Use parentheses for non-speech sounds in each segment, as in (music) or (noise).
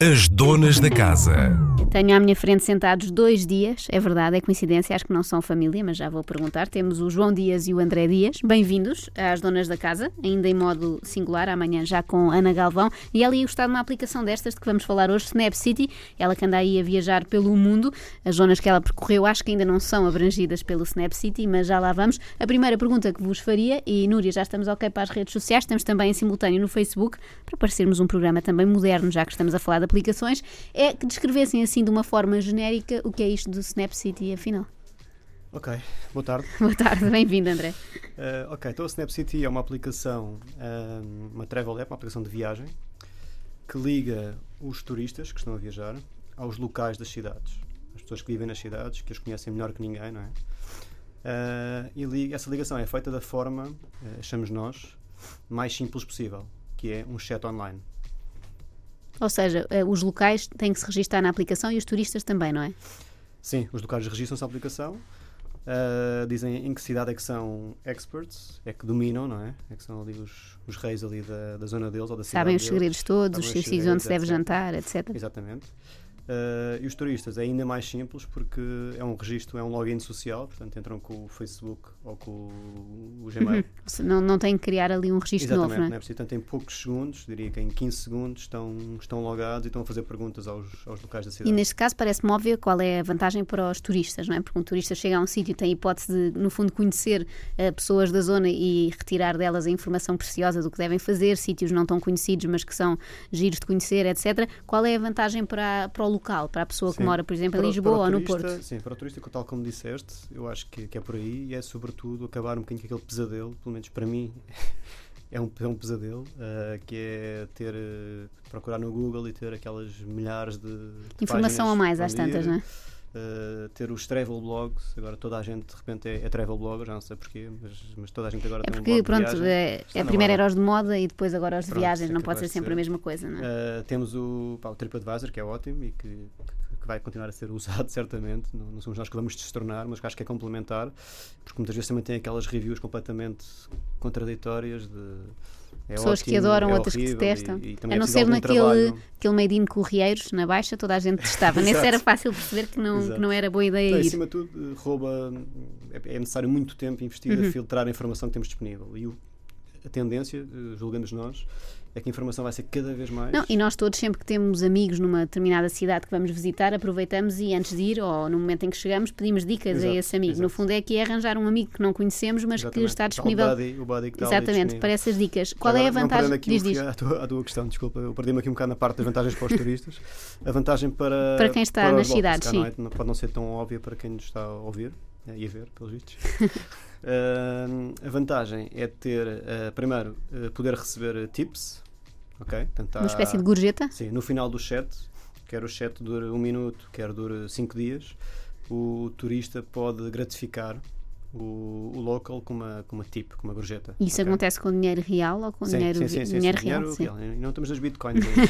As donas da casa. Tenho à minha frente sentados dois dias, é verdade, é coincidência, acho que não são família, mas já vou perguntar. Temos o João Dias e o André Dias. Bem-vindos às donas da casa, ainda em modo singular, amanhã já com Ana Galvão. E ela ia gostar de uma aplicação destas de que vamos falar hoje, Snap City. Ela que anda aí a viajar pelo mundo. As zonas que ela percorreu acho que ainda não são abrangidas pelo Snap City, mas já lá vamos. A primeira pergunta que vos faria, e Núria, já estamos ok para as redes sociais, estamos também em simultâneo no Facebook, para parecermos um programa também moderno, já que estamos a falar de aplicações, é que descrevessem assim de uma forma genérica o que é isto do Snap City, afinal. Ok, boa tarde. (laughs) Boa tarde, bem-vindo, André. Uh, ok, então a Snap City é uma aplicação, um, uma travel app, uma aplicação de viagem, que liga os turistas que estão a viajar aos locais das cidades. As pessoas que vivem nas cidades, que as conhecem melhor que ninguém, não é? Uh, e li essa ligação é feita da forma, uh, achamos nós, mais simples possível, que é um chat online. Ou seja, eh, os locais têm que se registrar na aplicação e os turistas também, não é? Sim, os locais registram-se na aplicação, uh, dizem em que cidade é que são experts, é que dominam, não é? É que são ali os, os reis ali da, da zona deles ou da cidade Sabem os deles. segredos todos, os sítios onde se deve etc. jantar, etc. Exatamente. Uh, e os turistas é ainda mais simples porque é um registro, é um login social, portanto entram com o Facebook ou com o, Gmail. Se Não, não tem que criar ali um registro Exatamente, novo, não não é? é preciso. Portanto, em poucos segundos, diria que em 15 segundos, estão, estão logados e estão a fazer perguntas aos, aos locais da E cidade. neste caso parece-me óbvio qual é a vantagem para os turistas, não é? Porque um turista chega a um sítio e tem a hipótese de, no fundo, conhecer eh, pessoas da zona e retirar delas a informação preciosa do que devem fazer, sítios não tão conhecidos, mas que são giros de conhecer, etc. Qual é a vantagem para, para o local, para a pessoa que Sim. mora, por exemplo, Para em Lisboa ou no Porto? Sim, para o turista, tal como disseste, eu acho que, que é por aí e é sobretudo acabar um bocadinho com aquele pesadelo, pelo menos para mim. (laughs) É um, é um pesadelo uh, que é ter uh, procurar no Google e ter aquelas milhares de, de Informação a mais às tantas, não é? Uh, ter os travel blogs, agora toda a gente de repente é, é travel blogger, já não sei porquê, mas, mas toda a gente agora É tem um porque, blog de pronto, viagem. é, é primeiro era os de moda e depois agora os de Pronto, viagens, é não pode ser de sempre ser. a mesma coisa, não é? Uh, temos o, pá, o TripAdvisor, que é ótimo e que, que- que vai continuar a ser (laughs) usado certamente. Não, não somos nós que vamos destornar, mas que acho que é complementar, porque muitas vezes também tem aquelas reviews completamente contraditórias de. É Pessoas que ótimo, adoram, é outras que detestam. e- e A não ser naquele trabalho. aquele made in Correieiros, na Baixa, toda a gente testava. (laughs) Nesse era fácil perceber que não, que não era boa ideia Então, ir. acima de tudo, rouba. É, é necessário muito tempo investir Uhum. a filtrar a informação que temos disponível. E o- a tendência, eh, julgamos nós, é que a informação vai ser cada vez mais. Não, e nós todos, sempre que temos amigos numa determinada cidade que vamos visitar, aproveitamos e antes de ir, ou no momento em que chegamos, pedimos dicas a Exato, esse amigo. No exato. fundo é que é arranjar um amigo que não conhecemos, mas que Exatamente. está Tal disponível. o buddy que está Exatamente, para essas dicas. Qual Agora, é a vantagem? aqui Diz, o diz. à tua, à tua questão, desculpa, eu perdi-me aqui um bocado na parte das vantagens para os turistas. A vantagem para, Para quem está para nas cidades, cá, não sim. é? Pode não ser tão óbvia para quem nos está a ouvir eh, e a ver, pelos vistos. (laughs) Ah, a vantagem é ter, ah, primeiro, eh, poder receber tips, ok? Portanto, Uma há- espécie de gorjeta? Sim, no final do chat, quer o chat dure um minuto, quer dure cinco dias, o turista pode gratificar o, o local com uma, com uma tip, com uma gorjeta. Isso ok? acontece com dinheiro real ou com Sim, dinheiro, sim, sim, sim, dinheiro sim, real? dinheiro sim. real. Não estamos nas bitcoins (laughs) ainda.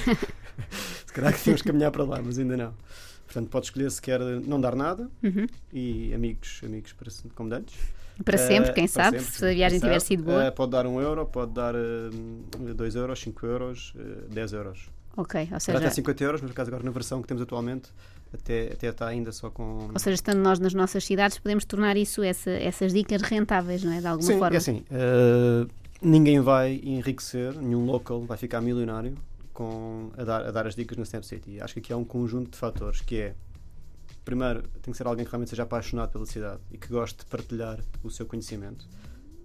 se calhar que temos que caminhar para lá, mas ainda não. Portanto, pode escolher se quer não dar nada Uhum. e amigos, amigos para, como dantes. Para sempre, Eh, quem para sabe, sempre, se a viagem tiver sido boa. Eh, pode dar um euro, pode dar 2 euros, 5 euros, 10 euros. ok, ou seja, até 50 euros, mas por acaso agora na versão que temos atualmente até, até está ainda só com. ou seja, estando nós nas nossas cidades, podemos tornar isso, essa- essas dicas rentáveis, não é? De alguma Sim, forma. é assim, eh, ninguém vai enriquecer, nenhum local vai ficar milionário com, a, dar, a dar as dicas no Snap City. Acho que aqui há um conjunto de fatores que é primeiro, tem que ser alguém que realmente seja apaixonado pela cidade e que goste de partilhar o seu conhecimento.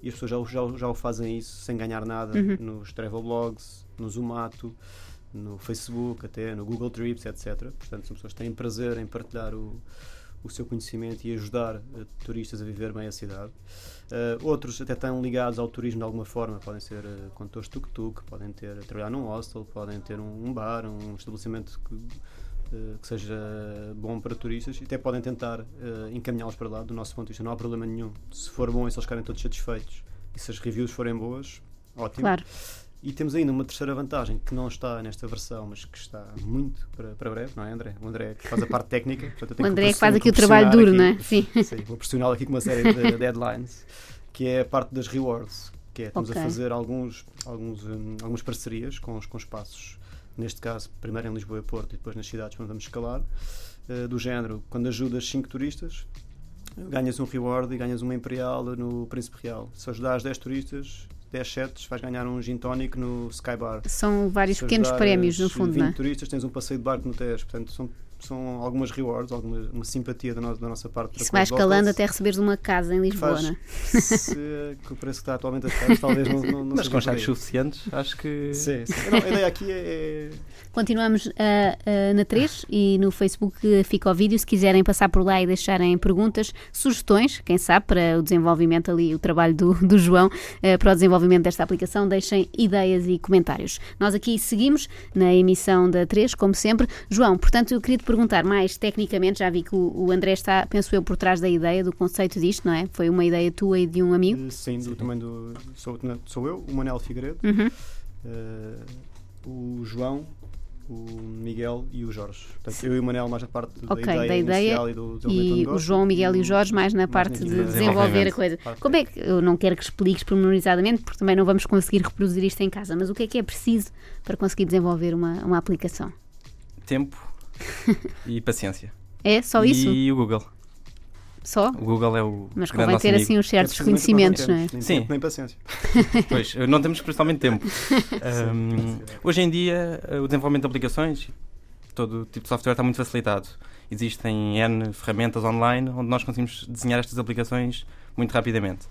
E as pessoas já, já, já o fazem isso sem ganhar nada Uhum. nos travel blogs, no Zumato, no Facebook, até no Google Trips, etc. Portanto, são pessoas que têm prazer em partilhar o, o seu conhecimento e ajudar eh, turistas a viver bem a cidade. Eh, outros até estão ligados ao turismo de alguma forma, podem ser uh, condutores de tuk-tuk, podem ter trabalhar num hostel, podem ter um, um bar, um estabelecimento que, eh, que seja bom para turistas e até podem tentar eh, encaminhá-los para lá. Do nosso ponto de vista, não há problema nenhum. Se for bom e se eles ficarem todos satisfeitos e se as reviews forem boas, ótimo. Claro. E temos ainda uma terceira vantagem que não está nesta versão, mas que está muito para, para breve, não é, André? O André que faz a parte técnica. portanto, eu O André é que faz aqui o trabalho duro, aqui- não é? Sim. Sim, vou pressioná-lo aqui com uma série de deadlines, que é a parte das rewards, que é estamos Ok. a fazer alguns, alguns, hum, algumas parcerias com com espaços neste caso, primeiro em Lisboa e Porto e depois nas cidades onde vamos escalar, uh, do género, quando ajudas 5 turistas, ganhas um reward e ganhas uma Imperial no Príncipe Real. Se ajudares 10 turistas, 10 sets, vais ganhar um gin tónico no Sky Bar. São vários pequenos prémios, no fundo, 20 não é? turistas, tens um passeio de barco no Tejo. Portanto, são, são algumas rewards, alguma uma simpatia da, no, da nossa parte. Isso com vai escalando até receberes uma casa em Lisboa, Faz- é? Se, com o preço que está atualmente as casas, talvez não, não, não Mas seja com suficientes, acho que. Sim, sim. Não, a ideia aqui é, é Continuamos ah, ah, na 3 e no Facebook fica o vídeo. Se quiserem passar por lá e deixarem perguntas, sugestões, quem sabe, para o desenvolvimento ali, o trabalho do, do João, ah, para o desenvolvimento desta aplicação, deixem ideias e comentários. Nós aqui seguimos na emissão da 3, como sempre. João, portanto, eu queria te perguntar mais tecnicamente, já vi que o, o André está, penso eu, por trás da ideia, do conceito disto, não é? Foi uma ideia tua e de um amigo. Eh, Sim, do, também do. Sou, sou eu, o Manel Figueiredo, Uhum. eh, o João, o Miguel e o Jorge. Portanto, eu e o Manel mais na parte Ok, da ideia, da ideia inicial e do desenvolvimento do E o João, o Miguel e o Jorge mais na mais parte de desenvolver a coisa. Como é que, eu não quero que expliques pormenorizadamente, porque também não vamos conseguir reproduzir isto em casa, mas o que é que é preciso para conseguir desenvolver uma, uma aplicação? Tempo e paciência. É só isso? E o Google. Só? O Google é o. Mas convém ter amigo. assim uns certos É conhecimentos, não é? Nem Sim. tempo, nem paciência. (laughs) Pois, não temos principalmente tempo. Ahm, hoje em dia, eh, o desenvolvimento de aplicações, todo tipo de software está muito facilitado. Existem N ferramentas online onde nós conseguimos desenhar estas aplicações muito rapidamente.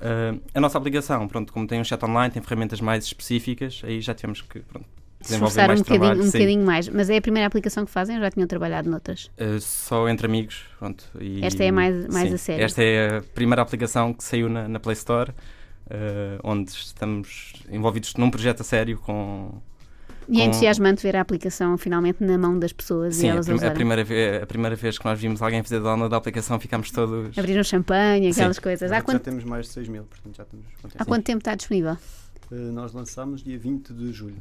Ah, a nossa aplicação, pronto, como tem um chat online, tem ferramentas mais específicas, aí já tivemos que pronto, Esforçar um bocadinho, um bocadinho mais. Mas é a primeira aplicação que fazem ou já tinham trabalhado noutras? Uh, só entre amigos. Pronto, e- Esta é mais- mais sim, a sério. Esta é a primeira aplicação que saiu na, na Play Store, uh, onde estamos envolvidos num projeto a sério com. E é entusiasmante ver a aplicação finalmente na mão das pessoas Sim, e a, elas a prim- a primeira ve- a primeira vez que nós vimos alguém fazer download da aplicação, ficámos todos. Abriram champanhe, aquelas Sim. coisas. Há Já quanto, temos mais de 6 mil, portanto já temos. quanto há quanto tempo está disponível? Eh, nós lançámos dia 20 de julho.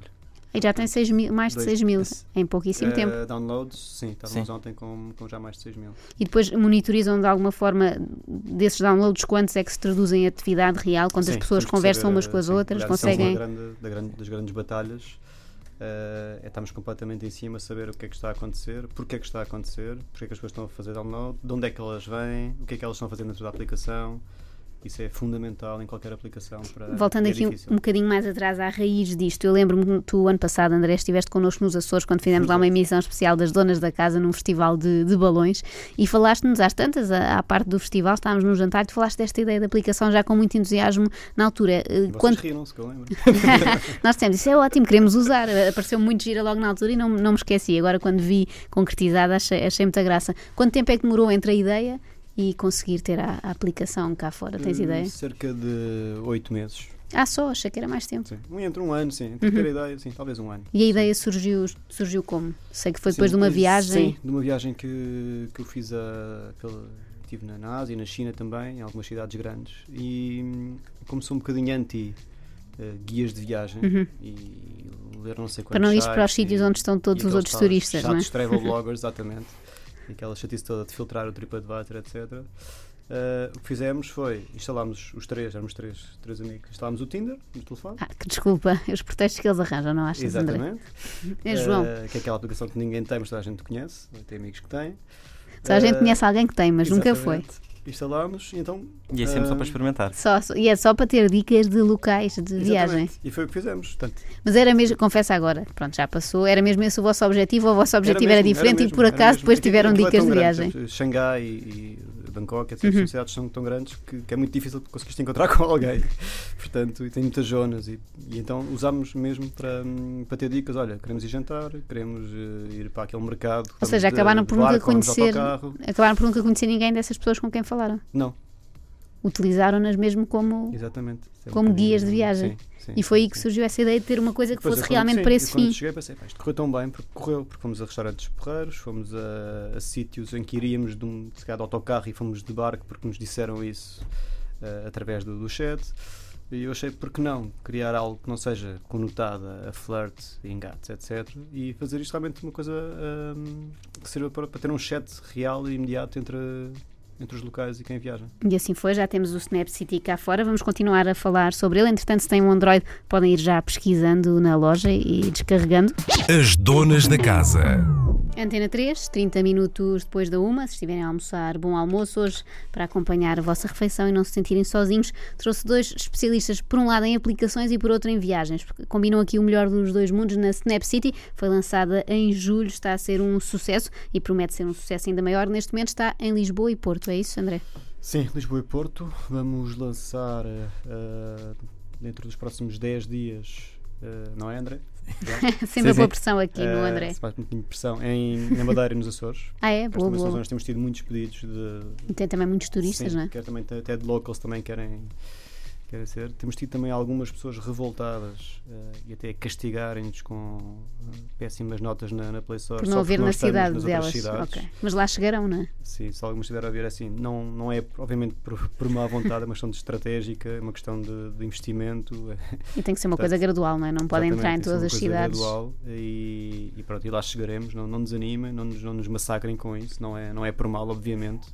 E já tem seis mil- mais de Dois- 6 mil esse- em pouquíssimo Eh, tempo. Downloads, sim, estávamos Sim. ontem com, com já mais de 6 mil. E depois monitorizam de alguma forma desses downloads quantos é que se traduzem em atividade real, quantas Sim, pessoas conversam saber, umas com as sim, outras, é conseguem. grande- da grande- das grandes batalhas. eh, é estarmos completamente em cima, saber o que é que está a acontecer, porque é que está a acontecer, porque é que as pessoas estão a fazer download, de onde é que elas vêm, o que é que elas estão a fazer dentro da aplicação. Isso é fundamental em qualquer aplicação. Para, Voltando é aqui um, difícil. um bocadinho mais atrás à raiz disto, eu lembro-me que tu, ano passado, André, estiveste connosco nos Açores quando fizemos lá uma emissão especial das Donas da Casa num festival de, de balões e falaste-nos às tantas, à, à parte do festival, estávamos num jantar e tu falaste desta ideia da aplicação já com muito entusiasmo na altura. Eh, vocês Quando, riram-se, que eu lembro. (laughs) Nós dissemos, isso é ótimo, queremos usar. Apareceu muito gira logo na altura e não, não me esqueci. Agora, quando vi concretizada, achei, achei muita graça. Quanto tempo é que demorou entre a ideia e conseguir ter a, a aplicação cá fora? Tens Eh, ideia? Cerca de 8 meses. Ah, só, achei que era mais tempo. Sim. Entre um ano, sim. Entre Uhum. ter a ideia, sim, talvez um ano. E a ideia surgiu, surgiu como? Sei que foi Sim, depois de uma viagem. Sim, de uma viagem que, que eu fiz a, pela, estive na, na Ásia, na China também, em algumas cidades grandes. E hum, como sou um bocadinho anti eh, guias de viagem Uhum. e ler não sei Para quantos não ir para os sítios onde estão todos os outros turistas, não é? travel bloggers, exatamente. (laughs) Aquela chatice toda de filtrar o TripAdvisor, etc. Eh, o que fizemos foi, instalámos os três, éramos três, três amigos, instalámos o Tinder no telefone. Ah, que desculpa, (laughs) os pretextos que eles arranjam, não achas, André? Exatamente. (laughs) É João. Eh, que é aquela aplicação que ninguém tem, mas toda a gente conhece. Tem amigos que têm. Só a gente Eh, conhece alguém que tem, mas nunca foi. Instalámos e então. E é sempre só ah, para experimentar. Só, e é só para ter dicas de locais de viagem. exatamente. E foi o que fizemos. Portanto, Mas era mesmo, confesso agora, pronto, já passou, era mesmo esse o vosso objetivo ou o vosso objetivo era, mesmo, diferente mesmo, e por era acaso depois tiveram é dicas tão de grande, viagem? portanto, Xangai e, e Bangkok, etc. Uhum. Cidades são tão grandes que, que é muito difícil conseguir te encontrar (laughs) com alguém. Portanto, e tem muitas zonas. E, e então usámos mesmo para, hum, para ter dicas. Olha, queremos ir jantar, queremos eh, ir para aquele mercado. Ou seja, acabaram de por nunca barco, conhecer-. Acabaram por nunca conhecer ninguém dessas pessoas com quem falaram. Não, Utilizaram-nas mesmo como. exatamente. É um Como guias de viagem. Sim, sim, E foi aí que surgiu essa ideia de ter uma coisa que Depois, fosse quando- realmente sim, para esse quando fim. cheguei pensei, "Pá, isto correu tão bem porque correu, porque fomos a restaurantes porreiros, fomos a, a sítios em que iríamos de, um, de autocarro e fomos de barco porque nos disseram isso eh, através do, do chat. E eu achei, por que não, criar algo que não seja conotado a flirt, engates, etc. E fazer isto realmente uma coisa ahm, que sirva para, para ter um chat real e imediato entre, entre os locais e quem viaja. E assim foi, já temos o Snap City cá fora, vamos continuar a falar sobre ele. Entretanto, se têm um Android, podem ir já pesquisando na loja e descarregando. As donas da casa. Antena 3, 30 minutos depois da uma, se estiverem a almoçar, bom almoço hoje para acompanhar a vossa refeição e não se sentirem sozinhos. Trouxe dois especialistas, por um lado em aplicações e por outro em viagens. Combinam aqui o melhor dos dois mundos na Snap City. Foi lançada em julho, está a ser um sucesso e promete ser um sucesso ainda maior. Neste momento está em Lisboa e Porto, é isso, André? Sim, Lisboa e Porto. Vamos lançar uh, dentro dos próximos 10 dias, uh, não é, André? Sempre a pôr pressão aqui no André. Se faz muito pressão em, na Madeira e nos Açores. Ah, é? Boa, boa. Nós temos tido muitos pedidos de. E tem também muitos turistas, sim, não é? Quer também, até de locals também querem quer ser. Temos tido também algumas pessoas revoltadas uh, e até castigarem-nos com uh, péssimas notas na, na Play Store. Por não haver na cidade delas. Okay. Mas lá chegarão, não é? Sim, se algumas estiver a ver assim, não, não é obviamente por, por má vontade, é uma questão de estratégica, é uma questão de, de investimento. E tem que ser uma coisa gradual, não é? Não podem entrar em todas as cidades. gradual e, e pronto, e lá chegaremos, não, não desanimem, não nos, não nos massacrem com isso, não é, não é por mal, obviamente.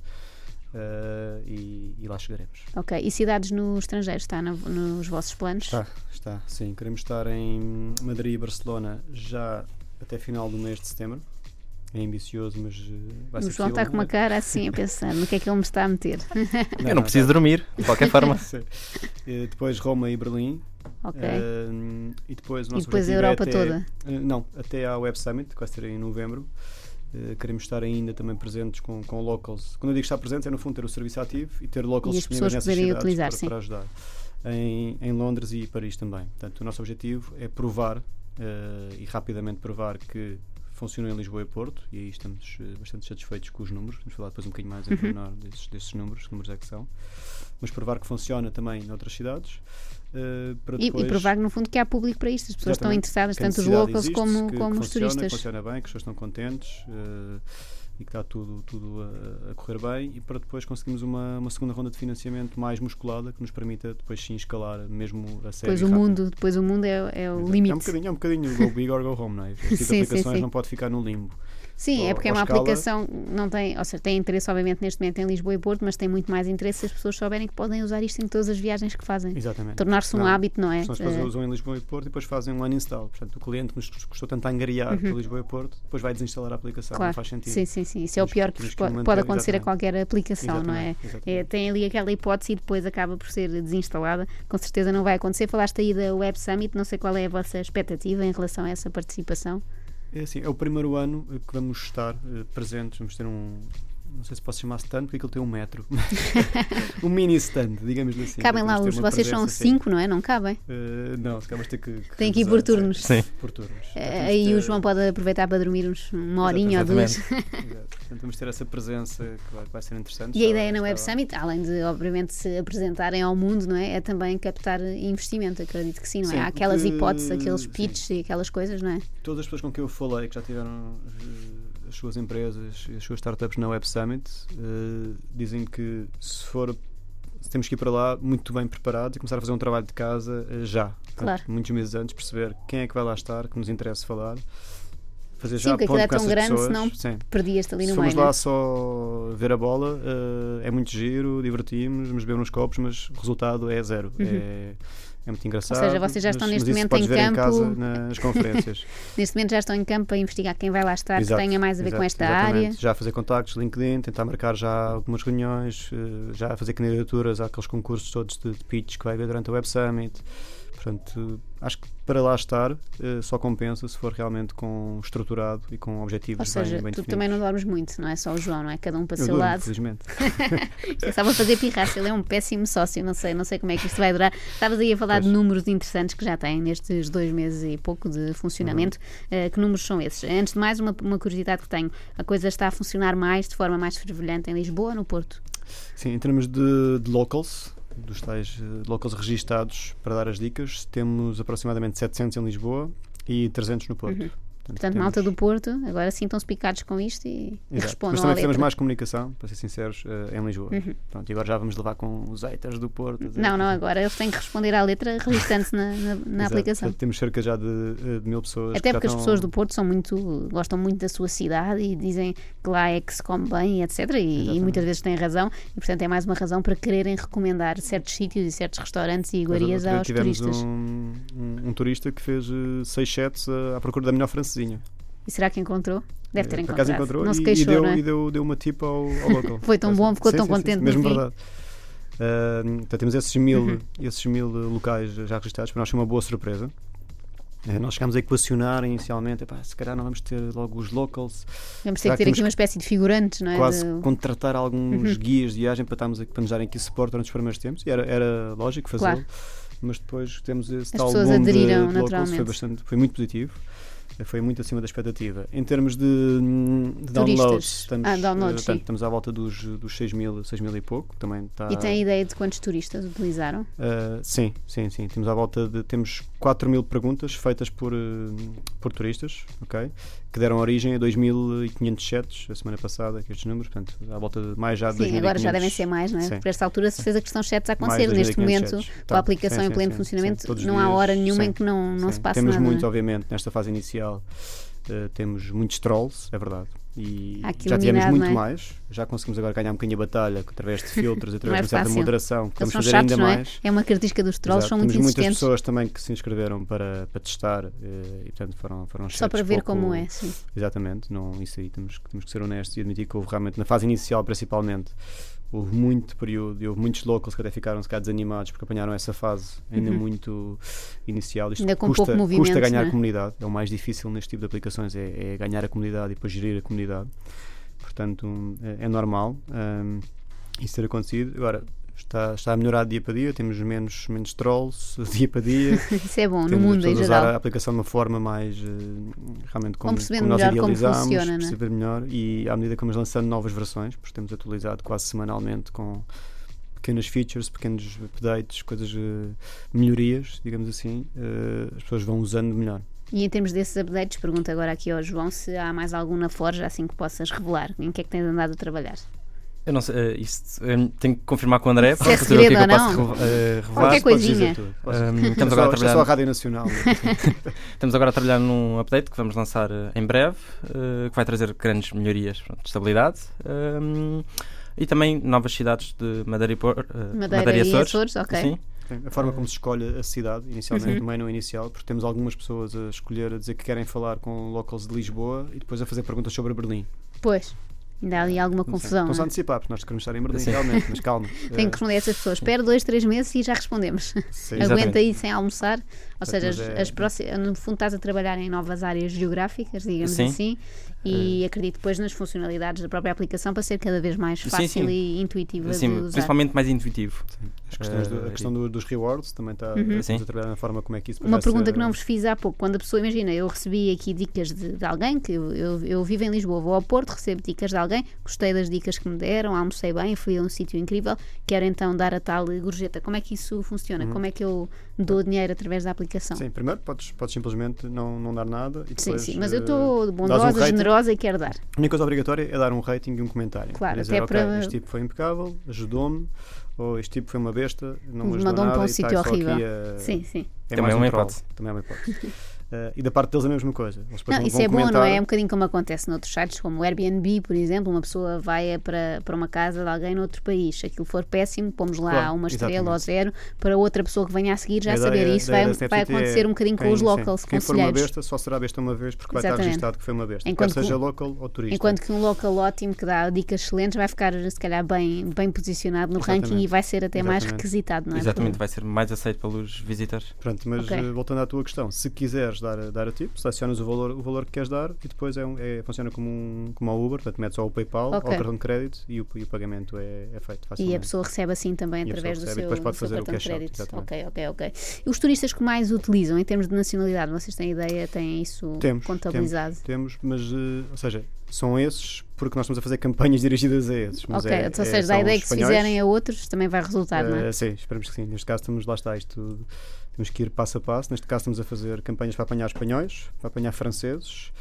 Uh, e, e, lá chegaremos. Ok, e cidades no estrangeiro está no, nos vossos planos? Está, está, sim. Queremos estar em Madrid e Barcelona já até final do mês de setembro. É ambicioso, mas uh, vai ser O João está com uma é? cara assim a pensar no que é que ele me está a meter. (laughs) Não, Eu não preciso tá. dormir, de qualquer forma. (laughs) uh, depois Roma e Berlim. Ok. e depois, o nosso e depois a é Europa é até, toda? não, até à Web Summit, que vai ser em novembro. Uh, queremos estar ainda também presentes com, com locals. Quando eu digo estar presentes, é no fundo ter o serviço ativo e ter locals e disponíveis nessas cidades utilizar, para, para, ajudar. Em, em, Londres e Paris também. Portanto, o nosso objetivo é provar uh, e rapidamente provar que funciona em Lisboa e Porto e aí estamos uh, bastante satisfeitos com os números. Vamos falar depois um bocadinho mais em uhum. desses, desses números, que números é que são. Mas provar que funciona também em outras cidades. Uh, depois... e, e, provar, no fundo, que há público para isto. As pessoas estão interessadas, tanto os locals existe, como, que, como que os funciona, turistas. Que funciona bem, que as pessoas estão contentes. Uh, e que está tudo, tudo a, a, correr bem e para depois conseguirmos uma, uma segunda ronda de financiamento mais musculada que nos permita depois sim escalar mesmo a série depois o mundo Depois o mundo é, é o limite. É um bocadinho, é um bocadinho go big or go home, não é? Este tipo (laughs) sim, de aplicações sim, sim. não pode ficar no limbo. Sim, é porque é uma escala... aplicação, não tem, ou seja, tem interesse obviamente neste momento em Lisboa e Porto, mas tem muito mais interesse se as pessoas souberem que podem usar isto em todas as viagens que fazem. Exatamente. Tornar-se um hábito, não é? As pessoas uh... usam em Lisboa e Porto e depois fazem um uninstall. Portanto, o cliente que nos custou tanto a angariar uhum. para Lisboa e Porto, depois vai desinstalar a aplicação. Claro. Não faz sentido. Sim, sim, sim. Isso é o pior que, pode acontecer exatamente. a qualquer aplicação, exatamente. não é? é? Tem ali aquela hipótese e depois acaba por ser desinstalada. Com certeza não vai acontecer. Falaste aí da Web Summit, não sei qual é a vossa expectativa em relação a essa participação. É assim, é o primeiro ano que vamos estar uh, presentes, vamos ter um, não sei se posso chamar stand, porque aquilo tem um metro. (laughs) um mini stand, digamos assim. Cabem lá os. Vocês são cinco, não é? Não cabem? Uh, não, se calhar ter que. que Tem que ir por turnos. Sim. Por turnos. Uh, aí o João pode aproveitar para dormir uns, uma horinha ou duas. (laughs) Portanto, vamos ter essa presença que vai, vai ser interessante. E a ideia na Web Summit, além de, obviamente, se apresentarem ao mundo, não é? É também captar investimento, acredito que sim, não é? Sim, Há aquelas porque, hipóteses, aqueles pitches sim. e aquelas coisas, não é? Todas as pessoas com quem eu falei que já tiveram as suas empresas e as suas startups na Web Summit uh, dizem que se for se temos que ir para lá muito bem preparados e começar a fazer um trabalho de casa uh, já, claro. muitos meses antes, perceber quem é que vai lá estar, que nos interessa falar. Fazer Sim, já porque aquilo é tão grande, pessoas. senão Sim. perdias-te ali se no meio. Se lá né? só ver a bola, uh, é muito giro, divertimos, nos bebemos nos copos, mas o resultado é zero. Uhum. É, é muito engraçado. Ou seja, vocês já estão mas, neste mas momento em campo. Em casa, nas conferências. (laughs) neste momento já estão em campo a investigar quem vai lá estar, exato, que tenha mais a ver exato, com esta exatamente. área. Já fazer contactos, LinkedIn, tentar marcar já algumas reuniões, eh, já fazer candidaturas àqueles concursos todos de, de pitch que vai haver durante a Web Summit. Portanto, acho que para lá estar uh, só compensa se for realmente com estruturado e com objetivos Ou seja, bem, bem tu definidos. também não dormes muito, não é só o João, não é? Cada um para o Eu seu lado. Felizmente. (laughs) Estava a fazer pirraça, ele é um péssimo sócio, não sei, não sei como é que isto vai durar. Estavas aí a falar Pois. de números interessantes que já têm nestes dois meses e pouco de funcionamento. Uhum. Uh, que números são esses? Antes de mais, uma, uma curiosidade que tenho: a coisa está a funcionar mais, de forma mais fervilhante em Lisboa ou no Porto? Sim, em termos de, de locals, dos tais uh, locals registados para dar as dicas, temos aproximadamente 700 em Lisboa e 300 no Porto. Uhum. Portanto, temos- malta do Porto, agora sim estão-se picados com isto e, e respondam Mas também fizemos letra. mais comunicação, para ser sinceros, eh, em Lisboa. Uhum. Pronto, e agora já vamos levar com os haters do Porto. dizer Não, não, agora eles têm que responder à letra registando-se na, na- na aplicação. Portanto, temos cerca já de, eh, de mil pessoas. Até porque as estão- pessoas do Porto são muito, gostam muito da sua cidade e dizem que lá é que se come bem, etc. E, e muitas vezes têm razão, e portanto é mais uma razão para quererem recomendar certos sítios e certos restaurantes e iguarias aos turistas. Um, um, um turista que fez 6 sets à procura da melhor E será que encontrou? Deve ter Eh, Por encontrado. encontrou não e, se e queixou, deu, não é? e deu, deu uma tip ao, ao local. (laughs) Foi tão bom, ficou Sim, tão sim, sim, contente no Mesmo verdade. Ah, então temos esses mil, Uhum. esses mil locais já registrados, para nós foi uma boa surpresa. Eh, Nós chegámos a equacionar inicialmente, epá, se calhar não vamos ter logo os locals, Vamos ter que ter aqui uma espécie de figurantes, não é? quase De- contratar alguns Uhum. guias de viagem para, estarmos aqui, para nos darem aqui suporte durante os primeiros tempos, e era, era lógico fazê-lo, Claro. mas depois temos esse As tal pessoas boom de- aderiram de, locals, foi, bastante, foi muito positivo. Eh, Foi muito acima da expectativa. Em termos de, de downloads, estamos, Ah, downloads, eh, portanto, sim. estamos à volta dos, dos 6 mil, 6 mil e pouco. Também está, E tem ideia de quantos turistas utilizaram? Uh, sim, sim, sim. Temos à volta de temos 4 mil perguntas feitas por, uh, por turistas, ok? Que deram origem a 2.500 chats a semana passada, que estes números, portanto, à volta de mais já de Sim, agora já 2.500 devem ser mais, não é? Sim. Por esta altura, certeza que estão chats a acontecer. Neste 2.500 momento, chats. com a Tá, aplicação sim, em pleno sim, funcionamento, não há hora nenhuma em que não, não se passe Temos nada. muito, obviamente, nesta fase inicial, uh, temos muitos trolls, é verdade. E que já tivemos eliminar, muito é? mais, já conseguimos agora ganhar um bocadinho a batalha através de (laughs) filtros, através é de uma certa moderação, são fazer chatos, ainda é? mais. É uma característica dos trolls, Exato. são muito Temos muitas pessoas também que se inscreveram para, para testar eh, e portanto foram, foram Só para ver pouco- como é, sim. Exatamente, não, isso aí temos, temos que ser honestos e admitir que houve realmente, na fase inicial principalmente, houve muito período e houve muitos locals que até ficaram se calhar desanimados porque apanharam essa fase ainda muito inicial. Isto Uhum. Ainda custa, custa ganhar não é? comunidade, é o mais difícil neste tipo de aplicações, é, é ganhar a comunidade e depois gerir a comunidade. Portanto, é, é normal um, isso ter acontecido. Agora, está, está a melhorar dia para dia, temos menos, menos trolls (laughs) dia para dia. Isso é bom, no Temos mundo pessoas em a usar geral. a aplicação de uma forma mais eh, realmente como, como nós idealizámos, funciona, é? perceber melhor e à medida que vamos lançando novas versões, porque temos atualizado quase semanalmente com pequenas features, pequenos updates, coisas, eh, melhorias, digamos assim, eh, as pessoas vão usando melhor. E em termos desses updates, pergunto agora aqui ao João se há mais algum na Forja assim que possas revelar. Em que é que tens andado a trabalhar? Eu não sei, eh, isto, eh, tenho que confirmar com o André para é saber o que é que eu posso eh, revelar. Qualquer coisinha. Um, Isto estamos agora a é só a trabalhar, Rádio Nacional. (laughs) estamos agora a trabalhar num update que vamos lançar eh, em breve, eh, que vai trazer grandes melhorias pronto, de estabilidade um, e também novas cidades de Madeira e, Por, eh, Madeira e Açores. Açores, ok. Sim. A forma como se escolhe a cidade, inicialmente, Uhum. no menu inicial, porque temos algumas pessoas a escolher, a dizer que querem falar com locals de Lisboa e depois a fazer perguntas sobre Berlim. Pois, ainda há ali alguma Não confusão. Estão-se a é? antecipar, porque nós queremos estar em Berlim, Sim. realmente, mas calma. (laughs) Tenho Eh, que responder a essas pessoas. Espera dois, três meses e já respondemos. sim. (laughs) Aguenta aí sem almoçar. Ou seja, as, é- as próximas, no fundo estás a trabalhar em novas áreas geográficas, digamos Sim. assim, e acredito depois nas funcionalidades da própria aplicação para ser cada vez mais Sim, fácil sim. e intuitiva Sim, de usar. principalmente mais intuitivo. As questões do- Eh, a questão do- dos rewards também está Uhum. a trabalhar na forma como é que isso Uma pergunta ser- que não vos fiz há pouco, quando a pessoa, imagina, eu recebi aqui dicas de, de alguém, que eu, eu, eu vivo em Lisboa, vou ao Porto, recebo dicas de alguém, gostei das dicas que me deram, almocei bem, fui a um sítio incrível, quero então dar a tal gorjeta. Como é que isso funciona? Como é que eu dou dinheiro através da aplicação? Uhum. Sim, primeiro podes, podes simplesmente não, não dar nada e Sim, depois, sim, mas eu eh, estou um bondosa, rating. Generosa e quero dar. A única coisa obrigatória é dar um rating e um comentário. Claro, dizer, até ok, para- este tipo foi impecável, ajudou-me, ou este tipo foi uma besta, não me ajudou Mandou-me nada para um sítio só horrível. aqui a- Sim, sim. É Também mais é um uma hipótese. Também é uma hipótese. (laughs) Eh, e da parte deles a mesma coisa. Não, isso vão é bom, não comentar- é? É um bocadinho como acontece noutros sites, como o Airbnb, por exemplo. Uma pessoa vai é para, para uma casa de alguém noutro país. Se aquilo for péssimo, pomos lá Claro, uma estrela ou exatamente. zero para outra pessoa que venha a seguir já A ideia- saber. Isso vai, vai é acontecer um bocadinho com quem- os sim, locals, Quem for uma besta só será besta uma vez porque vai estar Exatamente. registado que foi uma besta. Enquanto quer seja que- local ou turista. Enquanto que um local ótimo que dá dicas excelentes vai ficar, se calhar, bem, bem posicionado no Exatamente. ranking e vai ser até mais Exatamente. requisitado, não é? Exatamente, vai ser mais aceito pelos visitantes. Pronto, mas Ok. eh, voltando à tua questão, se quiseres dar, dar a tipo, selecionas o valor, o valor que queres dar e depois é, um- é- funciona como, um, como a Uber, portanto metes ao PayPal, Ok. ao cartão de crédito e o, e o pagamento é, é feito E a pessoa recebe assim também E através do seu, depois pode fazer o cartão de cash out, crédito. exatamente. Ok, ok, ok. E os turistas que mais utilizam em termos de nacionalidade, vocês têm ideia, têm isso Temos, contabilizado? Temos, mas, eh, ou seja, são esses porque nós estamos a fazer campanhas (laughs) dirigidas a esses. Mas ok, é, ou seja, é, a ideia é que se fizerem a outros também vai resultar, não é? Uh, sim, esperamos que sim. Neste caso estamos, lá está, isto temos que ir passo a passo. Neste caso estamos a fazer campanhas para apanhar espanhóis, para apanhar franceses,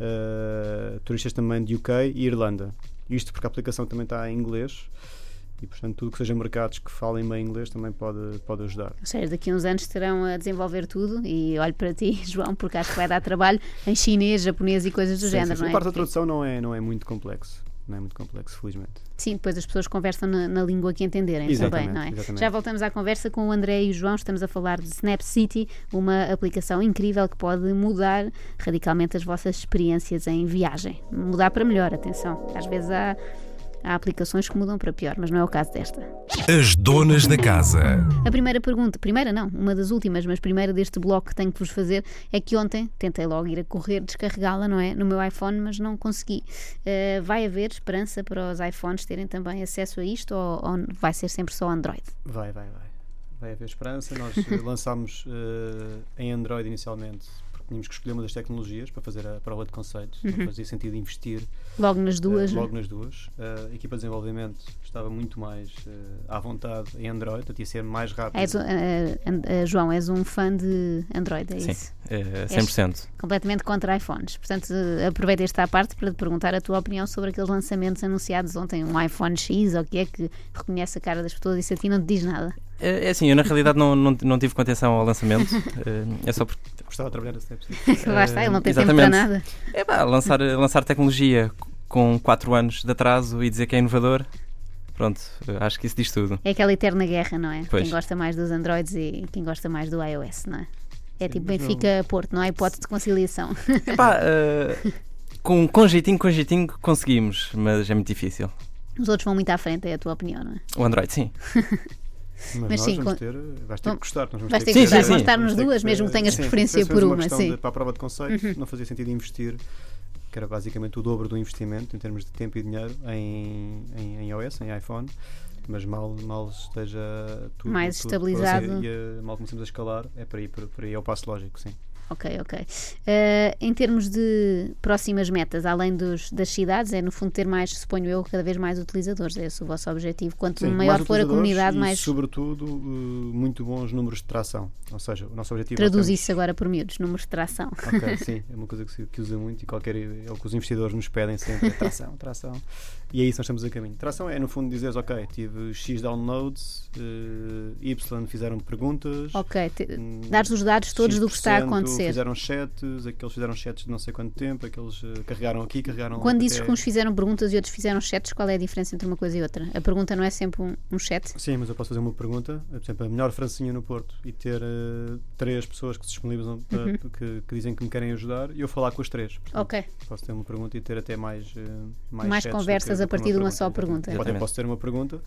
uh, turistas também de UK e Irlanda. Isto porque a aplicação também está em inglês e, portanto, tudo que seja mercados que falem bem inglês também pode, pode ajudar. Ou seja, daqui a uns anos terão a desenvolver tudo e olho para ti, (laughs) João, porque acho que vai dar trabalho em chinês, japonês e coisas do Sim, género, sim, sim. não é? A parte da tradução não é, não é muito complexo. Não é muito complexo, felizmente. Sim, depois as pessoas conversam na, na língua que entenderem Exatamente, também, não é? exatamente. Já voltamos à conversa com o André e o João, estamos a falar de Snap City, uma aplicação incrível que pode mudar radicalmente as vossas experiências em viagem. Mudar para melhor, atenção. Às vezes há, há aplicações que mudam para pior, mas não é o caso desta. As donas da casa. A primeira pergunta, primeira não, uma das últimas, mas primeira deste bloco que tenho que vos fazer é que ontem tentei logo ir a correr, descarregá-la, não é? No meu iPhone, mas não consegui. Eh, vai haver esperança para os iPhones terem também acesso a isto ou, ou vai ser sempre só Android? Vai, vai, vai. Vai haver esperança. Nós (laughs) lançámos eh, em Android inicialmente porque tínhamos que escolher uma das tecnologias para fazer a prova de conceitos. Não fazia sentido investir Logo nas eh, duas, é? logo nas duas. Eh, a equipa de desenvolvimento estava muito mais eh, à vontade em Android, portanto ia ser mais rápido. És, João, és um fã de Android, é Sim, isso? é 100%. Completamente contra iPhones. Portanto, aproveito esta parte para te perguntar a tua opinião sobre aqueles lançamentos anunciados ontem, um iPhone X ou o que é que reconhece a cara das pessoas e isso a ti não te diz nada. É, é assim, eu na realidade não, não, não tive contenção ao lançamento. é, (laughs) é só porque Gostava de trabalhar nesse tempo. Lá está, ele não tem tempo para exatamente. nada. é pá, lançar, lançar tecnologia com 4 anos de atraso e dizer que é inovador. Pronto, acho que isso diz tudo. É aquela eterna guerra, não é? Pois. Quem gosta mais dos Androids e quem gosta mais do iOS, não é? É Sim, tipo Benfica-Porto, não há hipótese de conciliação. Epá, (laughs) eh, com, com jeitinho, com jeitinho conseguimos, mas é muito difícil. Os outros vão muito à frente, é a tua opinião, não é? O Android, sim. (laughs) Mas sim, vamos ter, vais ter que gostar. Nós vais ter que gostar, vão estar nos duas, mesmo que tenhas preferência por uma, sim. Uhum. para a prova de conceito, não fazia sentido investir, que era basicamente o dobro do investimento em termos de tempo e dinheiro em, em, em iOS, em iPhone. Mas mal, mal esteja tudo Mais tudo- estabilizado. E, eh, mal começamos a escalar, é para aí, por, por aí é o passo lógico, sim. Ok, ok. Eh, em termos de próximas metas, além dos, das cidades, é no fundo ter mais, suponho eu, cada vez mais utilizadores. É esse o vosso objetivo. Quanto Sim, maior for a comunidade, e, mais. sobretudo, eh, muito bons números de tração. Ou seja, o nosso objetivo Traduz nós temos- isso agora por miúdos, números de tração. Ok, sim, é uma coisa que se que usa muito e qualquer é o que os investidores nos pedem sempre, é tração, tração. (laughs) E é isso que nós estamos a caminho. Tração é no fundo dizeres, ok, tive X downloads, eh, Y fizeram perguntas. Ok, hum, dares os dados todos do que está a acontecer. Fizeram chats, aqueles fizeram chats de não sei quanto tempo, aqueles eh, carregaram aqui, carregaram Quando dizes que uns fizeram perguntas e outros fizeram chats, qual é a diferença entre uma coisa e outra? A pergunta não é sempre um, um chat? Sim, mas eu posso fazer uma pergunta, por exemplo, a melhor francinha no Porto e ter eh, três pessoas que se disponibilizam para- Uhum. que, que dizem que me querem ajudar e eu falar com as três. Portanto, Ok. Posso ter uma pergunta e ter até mais mais, Mais conversas a partir de uma só exatamente. pergunta. Pode- Exatamente. posso ter uma pergunta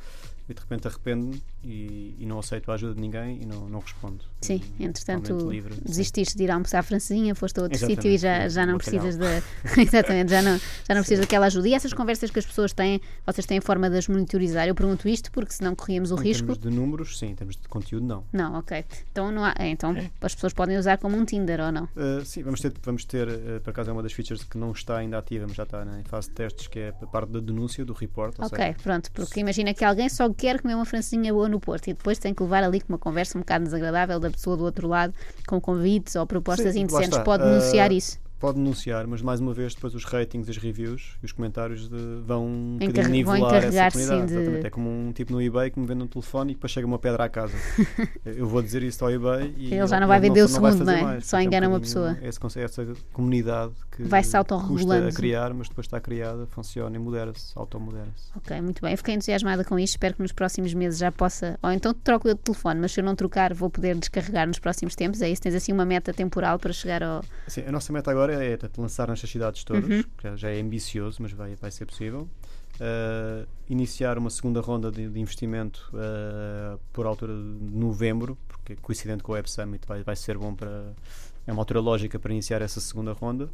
e de repente arrependo-me e, e não aceito a ajuda de ninguém e não, não respondo. Sim, entretanto livre, sim. desististe de ir almoçar a francesinha, foste a outro sítio e já, sim, já não precisas da. (laughs) Exatamente, já não, já não precisas daquela ajuda. E essas conversas que as pessoas têm, vocês têm forma de as monitorizar? Eu pergunto isto porque senão corríamos o Em risco. termos de números, sim, em termos de conteúdo, não. Não, ok. Então, não há, então as pessoas podem usar como um Tinder ou não? Uh, sim, vamos ter, vamos ter uh, por acaso é uma das features que não está ainda ativa, mas já está né, em fase de testes, que é a parte da denúncia, do report. Ok, seja, pronto, porque imagina que alguém só quer comer uma francesinha boa no Porto e depois tem que levar ali com uma conversa um bocado desagradável da pessoa do outro lado com convites ou propostas Sim, indecentes. Pode Uh, denunciar isso. Pode denunciar, mas mais uma vez depois os ratings, as reviews e os comentários de- vão um nivelar essa comunidade. de-. É como um tipo no eBay que me vende um telefone e depois chega uma pedra à casa. (laughs) Eu vou dizer isso ao eBay e Ele já não vai vender o vai segundo, não é? mais. Só Portanto, engana um uma pessoa. Esse, essa comunidade que Vai-se custa autorregulando. a criar, mas depois está criada, funciona e modera-se, automodera-se. Ok, muito bem. Eu fiquei entusiasmada com isto. Espero que nos próximos meses já possa. Ou então troco eu de telefone, mas se eu não trocar, vou poder descarregar nos próximos tempos. É isso? Tens assim uma meta temporal para chegar ao. Sim, a nossa meta agora é portanto, lançar nestas cidades todas, Uhum. que já, já é ambicioso, mas vai, vai ser possível. Uh, iniciar uma segunda ronda de, de investimento uh, por altura de novembro, porque coincidente com o Web Summit vai, vai ser bom para. É uma altura lógica para iniciar essa segunda ronda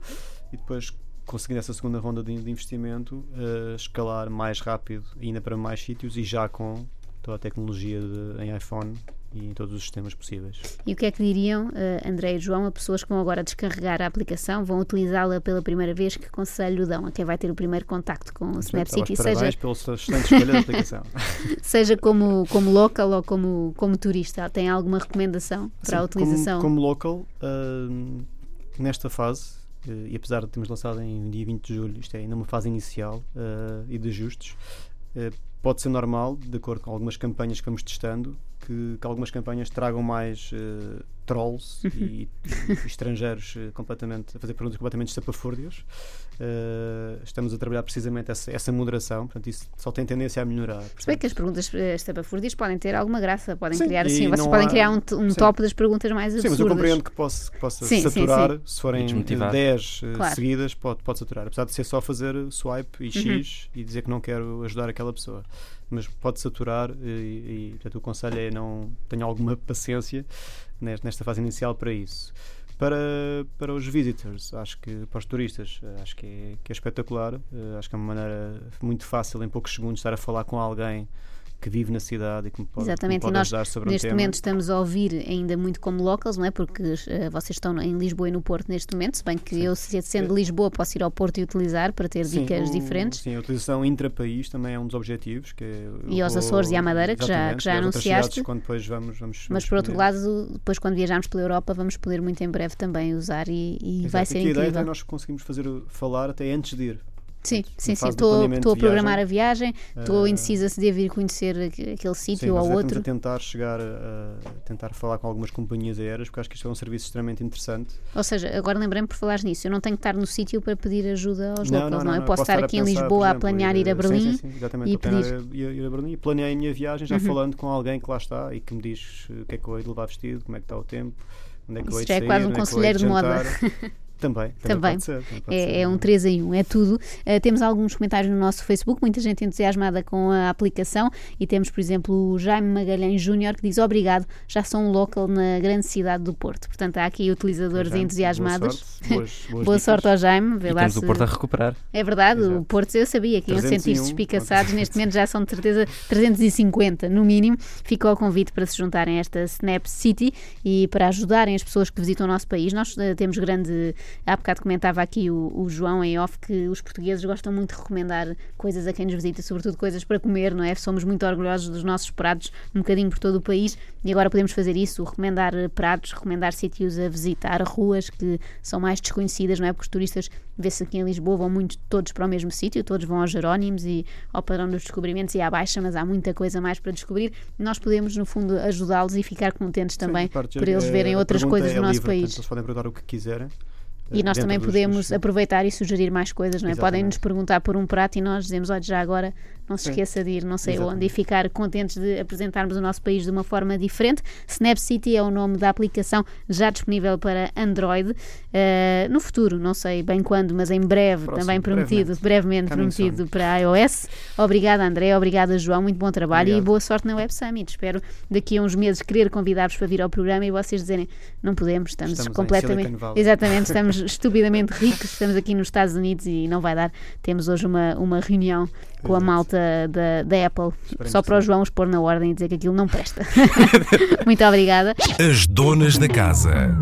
e depois, conseguindo essa segunda ronda de, de investimento, uh, escalar mais rápido, ainda para mais sítios e já com toda a tecnologia de- em iPhone e em todos os sistemas possíveis. E o que é que diriam, uh, André e João, a pessoas que vão agora descarregar a aplicação, vão utilizá-la pela primeira vez? Que conselho dão a quem vai ter o primeiro contacto com o Snapcity? Seja, pela excelente escolha da aplicação. (laughs) seja como, como local ou como, como turista, tem alguma recomendação para Sim, a utilização? Como, como local, uh, nesta fase, uh, e apesar de termos lançado em dia 20 de julho, isto é ainda uma fase inicial uh, e de ajustes, pode ser normal, de acordo com algumas campanhas que vamos testando, que, que algumas campanhas tragam mais uh, trolls (laughs) e, e, estrangeiros uh, completamente a fazer perguntas completamente estapafúrdias. Uh, estamos a trabalhar precisamente essa, essa moderação, portanto, isso só tem tendência a melhorar. Se bem que as perguntas estapafúrdias podem ter alguma graça, podem sim, criar assim, vocês podem há... criar um, um top das perguntas mais absurdas. Sim, mas eu compreendo que, posso, que possa sim, saturar, sim, se forem 10 claro. seguidas, pode, pode saturar, apesar de ser só fazer swipe e X uhum. e dizer que não quero ajudar aquela pessoa mas pode saturar e, e portanto, o conselho é não tenha alguma (laughs) paciência nesta fase inicial para isso. Para, para os visitors, acho que para os turistas, acho que é, que é espetacular. Eh, acho que é uma maneira muito fácil, em poucos segundos, estar a falar com alguém que vive na cidade e que me pode, Exatamente, me pode e nós, ajudar sobre neste um momento estamos a ouvir ainda muito como locals, não é? Porque uh, vocês estão em Lisboa e no Porto neste momento, se bem que sim. eu, sendo de Lisboa, posso ir ao Porto e utilizar para ter sim, dicas o, diferentes. Sim, a utilização intra-país também é um dos objetivos. Que é, e aos Açores e à Madeira, que já, que já anunciaste. Quando depois vamos, vamos, Mas por outro lado, depois quando viajarmos pela Europa, vamos poder muito em breve também usar e, e vai ser incrível. A ideia é nós conseguimos fazer falar até antes de ir. Sim, sim, sim. Estou, a programar a viagem, estou uh, indecisa se devo ir conhecer aquele sítio ou outro. a tentar chegar a, a, tentar falar com algumas companhias aéreas, porque acho que isto é um serviço extremamente interessante. Ou seja, agora lembrei-me por falar nisso, eu não tenho que estar no sítio para pedir ajuda aos não, locals, não, não, não. Eu posso, estar aqui em Lisboa exemplo, a planear ir, a Berlim sim, sim, sim, e pedir. Ir, ir a Berlim e planeei a minha viagem já uhum. falando com alguém que lá está e que me diz o que é que eu hei de levar vestido, como é que está o tempo, onde é que eu hei de já é quase um é conselheiro de, de moda. (laughs) Também, também, também. Ser, também é, ser, é, um 3 em 1, é tudo. Uh, temos alguns comentários no nosso Facebook, muita gente entusiasmada com a aplicação e temos, por exemplo, o Jaime Magalhães Júnior que diz obrigado, já sou um local na grande cidade do Porto. Portanto, há aqui utilizadores Jaime, entusiasmados. Boa sorte, boas, boas (laughs) boa sorte ao Jaime. Vê e temos se... o Porto a recuperar. É verdade, Exato. o Porto eu sabia que iam sentir-se espicaçados, neste momento já são de certeza 350 no mínimo. Fica o convite para se juntarem a esta Snap City e para ajudarem as pessoas que visitam o nosso país. Nós uh, temos grande, há bocado comentava aqui o, o, João em off que os portugueses gostam muito de recomendar coisas a quem nos visita, sobretudo coisas para comer, não é? Somos muito orgulhosos dos nossos pratos, um bocadinho por todo o país, e agora podemos fazer isso, recomendar pratos, recomendar sítios a visitar, ruas que são mais desconhecidas, não é? Porque os turistas, vê-se aqui em Lisboa, vão muito todos para o mesmo sítio, todos vão aos Jerónimos e ao Padrão dos Descobrimentos e à Baixa, mas há muita coisa mais para descobrir. Nós podemos, no fundo, ajudá-los e ficar contentes também Sim, por eles verem outras coisas é do nosso livre, país. Portanto, eles podem perguntar o que quiserem. E nós também podemos dos... aproveitar e sugerir mais coisas, não é? Podem nos perguntar por um prato e nós dizemos, olha, já agora não se esqueça de ir não sei Exatamente. onde e ficar contentes de apresentarmos o nosso país de uma forma diferente. Snap City é o nome da aplicação já disponível para Android. Uh, no futuro, não sei bem quando, mas em breve, Próximo, também prometido, brevemente, brevemente prometido para iOS. Obrigada, André, obrigada, João, muito bom trabalho Obrigado. e boa sorte na Web Summit. Espero daqui a uns meses querer convidar-vos para vir ao programa e vocês dizerem não podemos, estamos, estamos completamente. Exatamente, estamos (laughs) estupidamente ricos, estamos aqui nos Estados Unidos e não vai dar. Temos hoje uma, uma reunião com a malta da, da Apple, Esperemos só para o João os pôr na ordem e dizer que aquilo não presta. (laughs) Muito obrigada. As donas da casa.